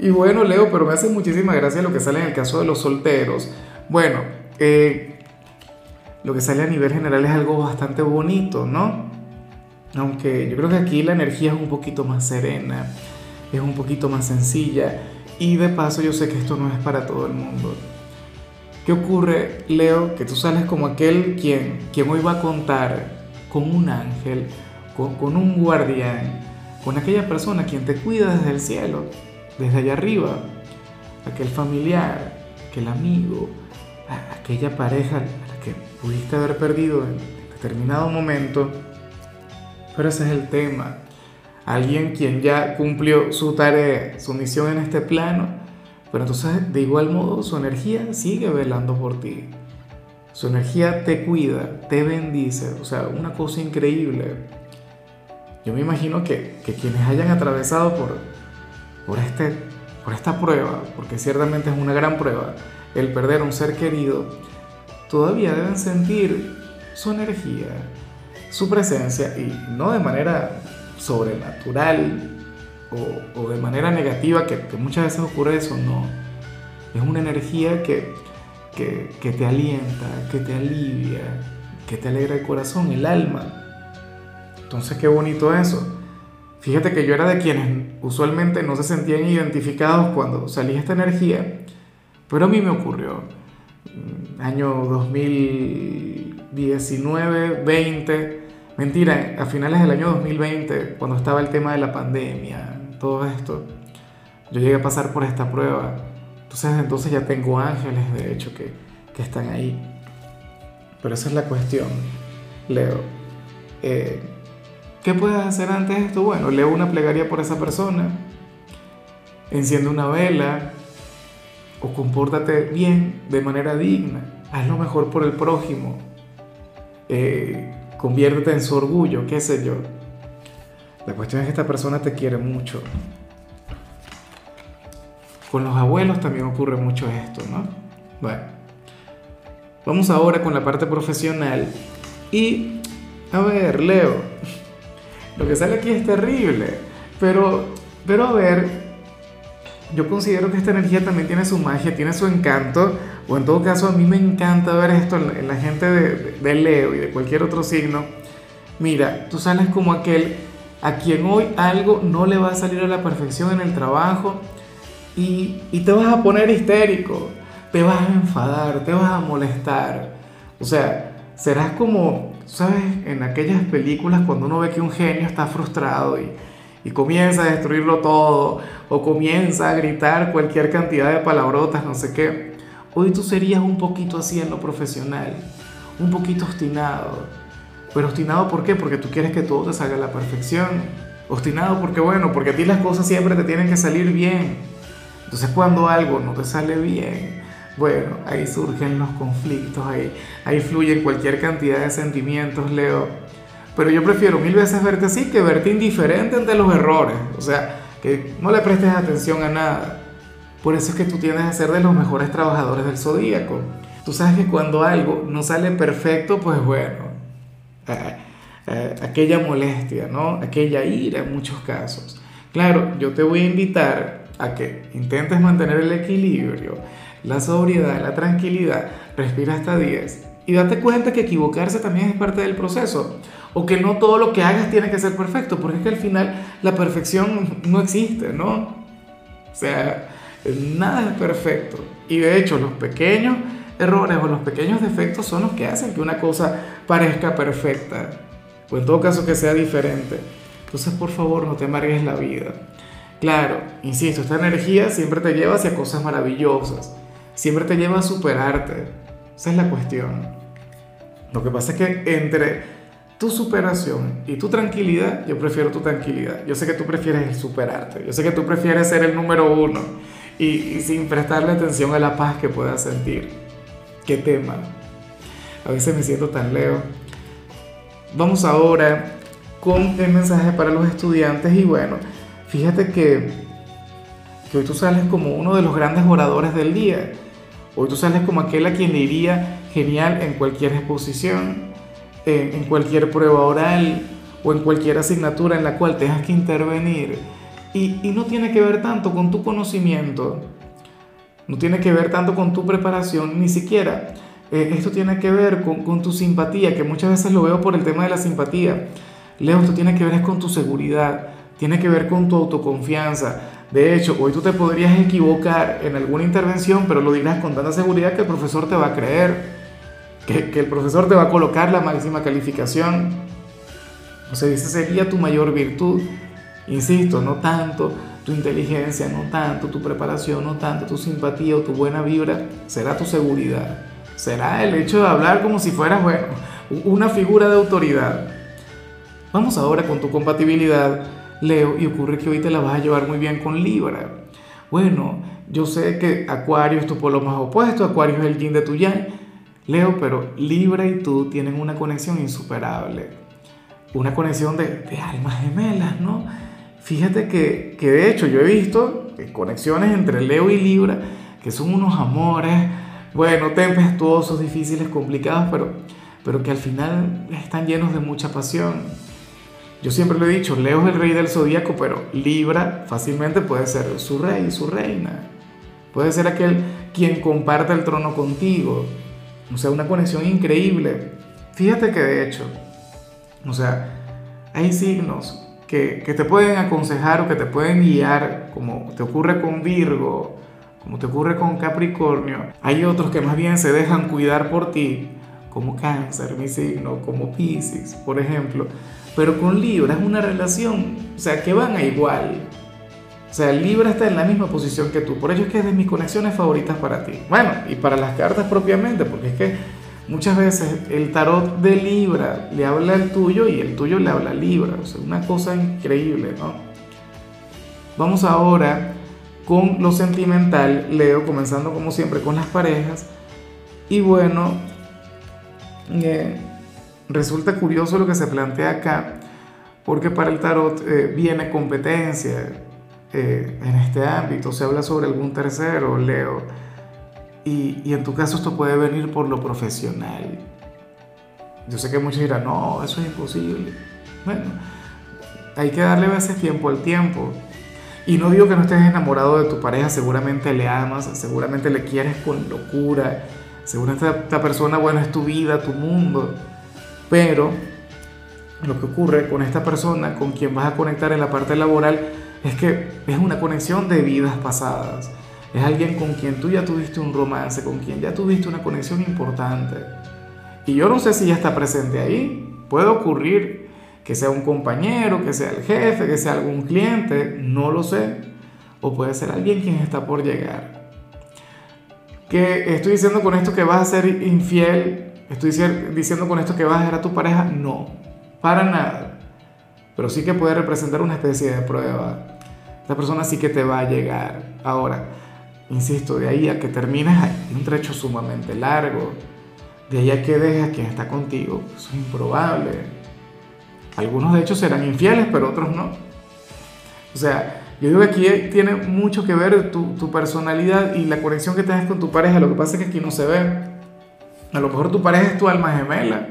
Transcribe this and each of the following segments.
Y bueno, Leo, pero me hace muchísima gracia lo que sale en el caso de los solteros. Bueno, eh, lo que sale a nivel general es algo bastante bonito, ¿no? Aunque yo creo que aquí la energía es un poquito más serena, es un poquito más sencilla. Y de paso yo sé que esto no es para todo el mundo. ¿Qué ocurre, Leo? Que tú sales como aquel quien, quien hoy va a contar con un ángel, con, con un guardián, con aquella persona quien te cuida desde el cielo desde allá arriba, aquel familiar, aquel amigo, aquella pareja que pudiste haber perdido en determinado momento. Pero ese es el tema. Alguien quien ya cumplió su tarea, su misión en este plano, pero entonces de igual modo su energía sigue velando por ti. Su energía te cuida, te bendice, o sea, una cosa increíble. Yo me imagino que, que quienes hayan atravesado por, por, este, por esta prueba, porque ciertamente es una gran prueba, el perder a un ser querido, todavía deben sentir su energía, su presencia, y no de manera sobrenatural o, de manera negativa, que, muchas veces ocurre eso, no. Es una energía que, que, que te alienta, que te alivia, que te alegra el corazón, el alma. Entonces, qué bonito eso. Fíjate que yo era de quienes usualmente no se sentían identificados cuando salía esta energía, pero a mí me ocurrió. Mm, año 2019, 20, mentira, a finales del año 2020, cuando estaba el tema de la pandemia, todo esto, yo llegué a pasar por esta prueba. Entonces, entonces ya tengo ángeles, de hecho, que, que están ahí. Pero esa es la cuestión, Leo. Eh, ¿Qué puedes hacer antes de esto? Bueno, lee una plegaria por esa persona, enciende una vela o compórtate bien, de manera digna, haz lo mejor por el prójimo, eh, conviértete en su orgullo, qué sé yo. La cuestión es que esta persona te quiere mucho. Con los abuelos también ocurre mucho esto, ¿no? Bueno, vamos ahora con la parte profesional y, a ver, Leo, lo que sale aquí es terrible. Pero, pero a ver, yo considero que esta energía también tiene su magia, tiene su encanto, o en todo caso a mí me encanta ver esto en, la gente de, Leo y de cualquier otro signo. Mira, tú sales como aquel a quien hoy algo no le va a salir a la perfección en el trabajo y, y te vas a poner histérico, te vas a enfadar, te vas a molestar. O sea, serás como ¿Sabes? En aquellas películas cuando uno ve que un genio está frustrado y, y comienza a destruirlo todo o comienza a gritar cualquier cantidad de palabrotas, no sé qué. Hoy tú serías un poquito así en lo profesional, un poquito obstinado. Pero obstinado ¿por qué? Porque tú quieres que todo te salga a la perfección. Obstinado porque bueno, porque a ti las cosas siempre te tienen que salir bien. Entonces cuando algo no te sale bien, bueno, ahí surgen los conflictos, ahí, ahí fluye cualquier cantidad de sentimientos, Leo. Pero yo prefiero mil veces verte así que verte indiferente ante los errores. O sea, que no le prestes atención a nada. Por eso es que tú tienes que ser de los mejores trabajadores del zodíaco. Tú sabes que cuando algo no sale perfecto, pues bueno, eh, eh, aquella molestia, ¿no? Aquella ira en muchos casos. Claro, yo te voy a invitar a que intentes mantener el equilibrio, la sobriedad, la tranquilidad, respira hasta 10 y date cuenta que equivocarse también es parte del proceso o que no todo lo que hagas tiene que ser perfecto, porque es que al final la perfección no existe, ¿no? O sea, nada es perfecto y de hecho los pequeños errores o los pequeños defectos son los que hacen que una cosa parezca perfecta o en todo caso que sea diferente. Entonces, por favor, no te amargues la vida. Claro, insisto, esta energía siempre te lleva hacia cosas maravillosas siempre te lleva a superarte. Esa es la cuestión. Lo que pasa es que entre tu superación y tu tranquilidad, yo prefiero tu tranquilidad. Yo sé que tú prefieres superarte. Yo sé que tú prefieres ser el número uno y, sin prestarle atención a la paz que puedas sentir. qué tema. A veces me siento tan leo. Vamos ahora con el mensaje para los estudiantes y bueno, fíjate que, que hoy tú sales como uno de los grandes oradores del día. Hoy tú sales como aquel a quien le iría genial en cualquier exposición, en, en cualquier prueba oral o en cualquier asignatura en la cual tengas que intervenir. Y, y no tiene que ver tanto con tu conocimiento, no tiene que ver tanto con tu preparación, ni siquiera. Eh, esto tiene que ver con, con, tu simpatía, que muchas veces lo veo por el tema de la simpatía. Leo, esto tiene que ver es con tu seguridad, tiene que ver con tu autoconfianza. De hecho, hoy tú te podrías equivocar en alguna intervención, pero lo dirás con tanta seguridad que el profesor te va a creer, que, el profesor te va a colocar la máxima calificación. O sea, esa sería tu mayor virtud. Insisto, no tanto tu inteligencia, no tanto tu preparación, no tanto tu simpatía o tu buena vibra, será tu seguridad. Será el hecho de hablar como si fueras, bueno, una figura de autoridad. Vamos ahora con tu compatibilidad, Leo, y ocurre que hoy te la vas a llevar muy bien con Libra. Bueno, yo sé que Acuario es tu polo más opuesto, Acuario es el yin de tu yang, Leo, pero Libra y tú tienen una conexión insuperable. Una conexión de, de almas gemelas, ¿no? Fíjate que, que, de hecho yo he visto conexiones entre Leo y Libra que son unos amores, bueno, tempestuosos, difíciles, complicados, pero, pero que al final están llenos de mucha pasión. Yo siempre lo he dicho, Leo es el rey del zodíaco, pero Libra fácilmente puede ser su rey, su reina. Puede ser aquel quien comparte el trono contigo. O sea, una conexión increíble. Fíjate que de hecho, o sea, hay signos que, que, te pueden aconsejar o que te pueden guiar, como te ocurre con Virgo, como te ocurre con Capricornio. Hay otros que más bien se dejan cuidar por ti, como Cáncer, mi signo, como Pisces, por ejemplo. Pero con Libra es una relación, o sea, que van a igual. O sea, Libra está en la misma posición que tú. Por ello es que es de mis conexiones favoritas para ti. Bueno, y para las cartas propiamente, porque es que Muchas veces el tarot de Libra le habla al tuyo y el tuyo le habla a Libra. O sea, una cosa increíble, ¿no? Vamos ahora con lo sentimental, Leo, comenzando como siempre con las parejas. Y bueno, resulta curioso lo que se plantea acá, porque para el tarot eh, viene competencia eh, en este ámbito. Se habla sobre algún tercero, Leo y, en tu caso esto puede venir por lo profesional. Yo sé que muchos dirán, no, eso es imposible. Bueno, hay que darle a veces tiempo al tiempo. Y no digo que no estés enamorado de tu pareja, seguramente le amas, seguramente le quieres con locura, seguramente esta persona, bueno, es tu vida, tu mundo. Pero lo que ocurre con esta persona con quien vas a conectar en la parte laboral es que es una conexión de vidas pasadas. Es alguien con quien tú ya tuviste un romance, con quien ya tuviste una conexión importante. Y yo no sé si ya está presente ahí. Puede ocurrir que sea un compañero, que sea el jefe, que sea algún cliente, no lo sé. O puede ser alguien quien está por llegar. ¿Que estoy diciendo con esto que vas a ser infiel? ¿Estoy diciendo con esto que vas a dejar a tu pareja? No, para nada. Pero sí que puede representar una especie de prueba. Esta persona sí que te va a llegar. Ahora, Insisto, de ahí a que termines un trecho sumamente largo. De ahí a que dejes a quien está contigo, eso es improbable. Algunos de hecho serán infieles, pero otros no. O sea, yo digo que aquí tiene mucho que ver tu, tu personalidad y la conexión que tengas con tu pareja. Lo que pasa es que aquí no se ve. A lo mejor tu pareja es tu alma gemela.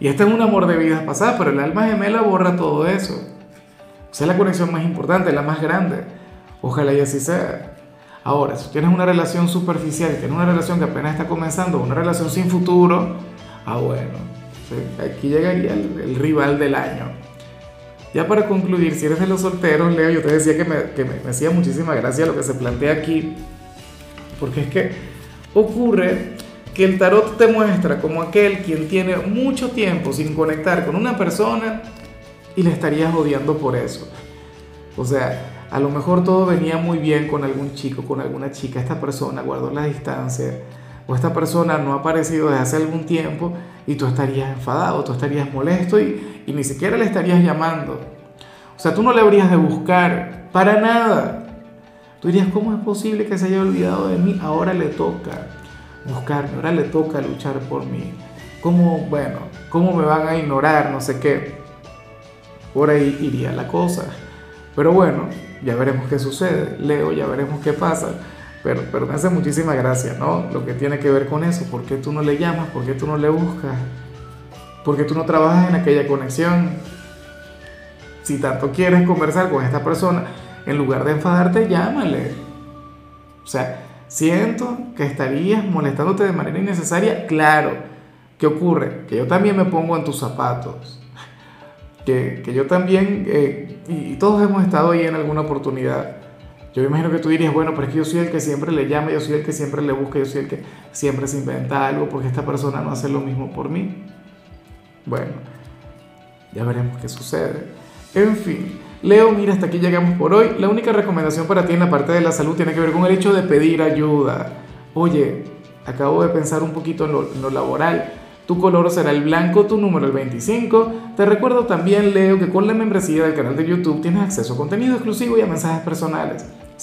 Y este es un amor de vidas pasadas, pero el alma gemela borra todo eso. O sea, es la conexión más importante, la más grande. Ojalá y así sea. Ahora, si tienes una relación superficial y tienes una relación que apenas está comenzando, una relación sin futuro, ah bueno, aquí llegaría el, rival del año. Ya para concluir, si eres de los solteros, Leo, yo te decía que me, que me hacía muchísima gracia lo que se plantea aquí, porque es que ocurre que el tarot te muestra como aquel quien tiene mucho tiempo sin conectar con una persona y le estarías odiando por eso. O sea, a lo mejor todo venía muy bien con algún chico, con alguna chica, esta persona guardó la distancia o esta persona no ha aparecido desde hace algún tiempo y tú estarías enfadado, tú estarías molesto y, ni siquiera le estarías llamando. O sea, tú no le habrías de buscar para nada. Tú dirías, ¿cómo es posible que se haya olvidado de mí? Ahora le toca. buscarme, ahora le toca luchar por mí. ¿Cómo, bueno, cómo me van a ignorar? No sé qué. Por ahí iría la cosa. Pero bueno, ya veremos qué sucede. Leo, ya veremos qué pasa. Pero, pero me hace muchísima gracia, ¿no? Lo que tiene que ver con eso. ¿Por qué tú no le llamas? ¿Por qué tú no le buscas? ¿Por qué tú no trabajas en aquella conexión? Si tanto quieres conversar con esta persona, en lugar de enfadarte, llámale. O sea, siento que estarías molestándote de manera innecesaria. Claro, ¿qué ocurre? Que yo también me pongo en tus zapatos. Que, que yo también, eh, y todos hemos estado ahí en alguna oportunidad. Yo me imagino que tú dirías, bueno, pero es que yo soy el que siempre le llama, yo soy el que siempre le busca, yo soy el que siempre se inventa algo porque esta persona no hace lo mismo por mí. Bueno, ya veremos qué sucede. En fin, Leo, mira, hasta aquí llegamos por hoy. La única recomendación para ti en la parte de la salud tiene que ver con el hecho de pedir ayuda. Oye, acabo de pensar un poquito en lo, en lo laboral. Tu color será el blanco, tu número el 25. Te recuerdo también, Leo, que con la membresía del canal de YouTube tienes acceso a contenido exclusivo y a mensajes personales.